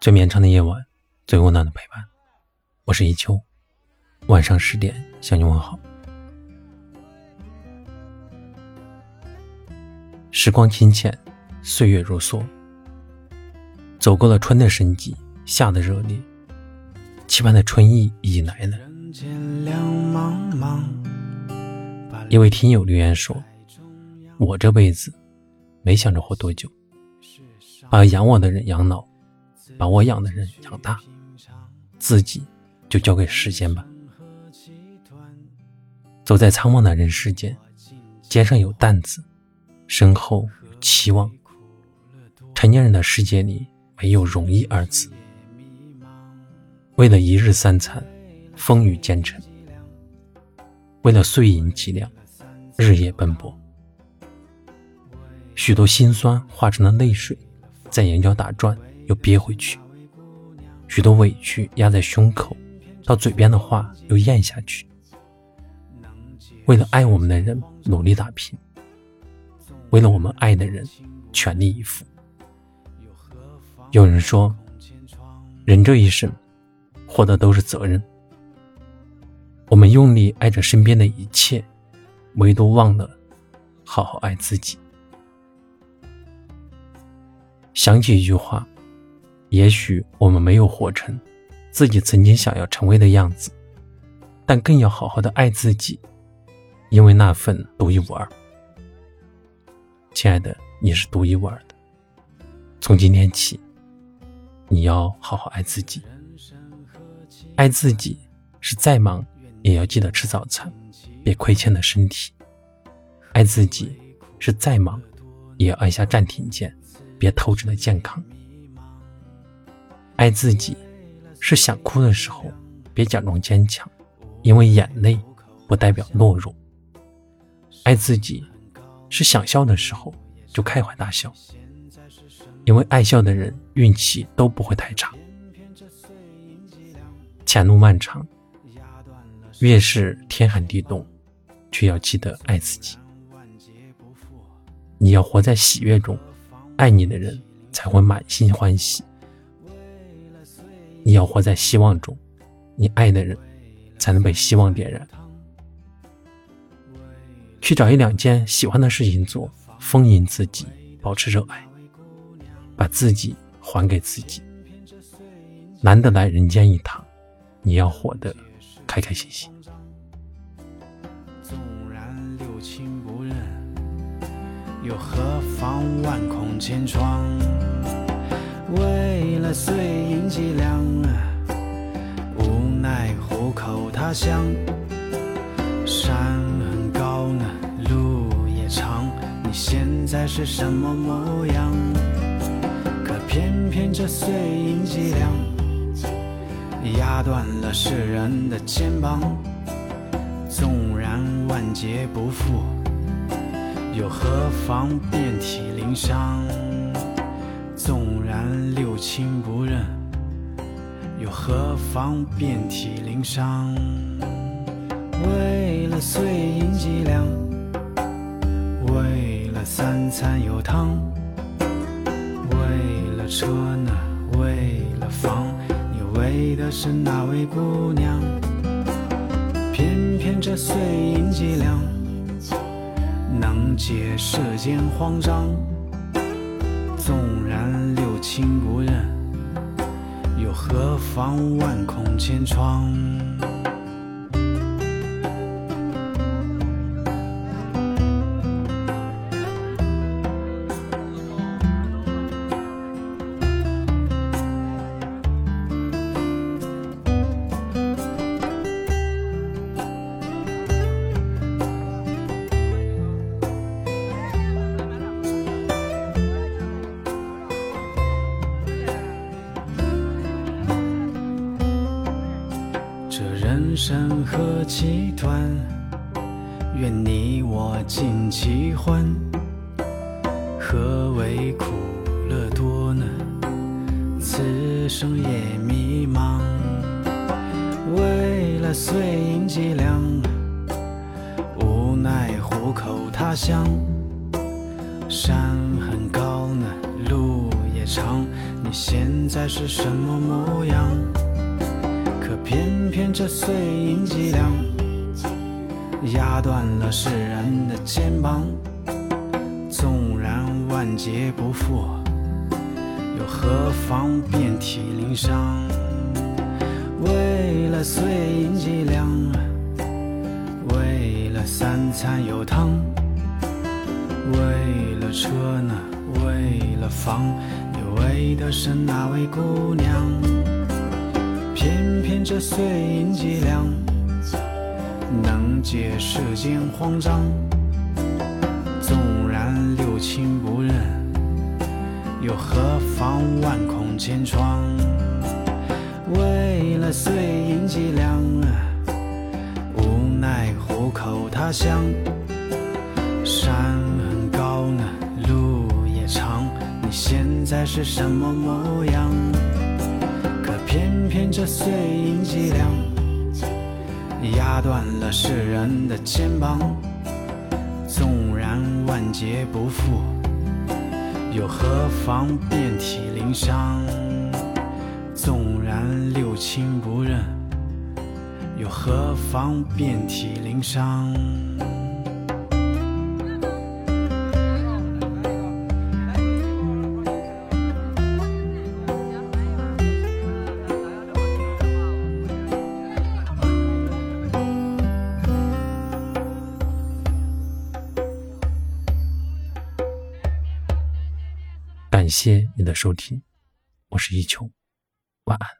最绵长的夜晚，最温暖的陪伴。我是一秋，晚上十点向你问好。时光清浅，岁月如梭，走过了春的生机，夏的热烈，期盼的春意已来了。一位听友留言说：“我这辈子没想着活多久，把养我的人养老。”把我养的人养大，自己就交给时间吧。走在苍茫的人世间，肩上有担子，身后有期望。成年人的世界里没有容易二字。为了一日三餐，风雨兼程；为了碎银几两，日夜奔波。许多心酸化成了泪水，在眼角打转。又憋回去，许多委屈压在胸口，到嘴边的话又咽下去。为了爱我们的人努力打拼，为了我们爱的人全力以赴。有人说，人这一生，活的都是责任。我们用力爱着身边的一切，唯独忘了好好爱自己。想起一句话。也许我们没有活成自己曾经想要成为的样子，但更要好好的爱自己，因为那份独一无二。亲爱的，你是独一无二的。从今天起，你要好好爱自己。爱自己是再忙也要记得吃早餐，别亏欠了身体；爱自己是再忙也要按下暂停键，别透支了健康。爱自己，是想哭的时候别假装坚强，因为眼泪不代表懦弱。爱自己，是想笑的时候就开怀大笑，因为爱笑的人运气都不会太差。前路漫长，越是天寒地冻，却要记得爱自己。你要活在喜悦中，爱你的人才会满心欢喜。你要活在希望中，你爱的人才能被希望点燃。去找一两件喜欢的事情做，丰盈自己，保持热爱，把自己还给自己。难得来人间一趟，你要活得开开心心。纵然六亲不认，又何妨万孔千疮？为了碎银几两，无奈糊口他乡。山很高呢，路也长，你现在是什么模样？可偏偏这碎银几两，压断了世人的肩膀。纵然万劫不复，又何妨遍体鳞伤？纵然六亲不认，又何妨遍体鳞伤？为了碎银几两，为了三餐有汤，为了车呢，为了房，你为的是哪位姑娘？偏偏这碎银几两，能解世间慌张。纵然六亲不认，又何妨万孔千疮？生何其短，愿你我尽其欢。何为苦乐多呢？此生也迷茫。为了碎银几两，无奈虎口他乡。山很高呢，路也长。你现在是什么模样？偏偏这碎银几两，压断了世人的肩膀。纵然万劫不复，又何妨遍体鳞伤？为了碎银几两，为了三餐有汤，为了车呢，为了房，你为的是哪位姑娘。碎银几两，能解世间慌张。纵然六亲不认，又何妨万孔千疮？为了碎银几两，无奈虎口他乡。山很高呢，路也长，你现在是什么模样？偏偏这碎银几两，压断了世人的肩膀。纵然万劫不复，又何妨遍体鳞伤？纵然六亲不认，又何妨遍体鳞伤？感谢你的收听，我是一秋，晚安。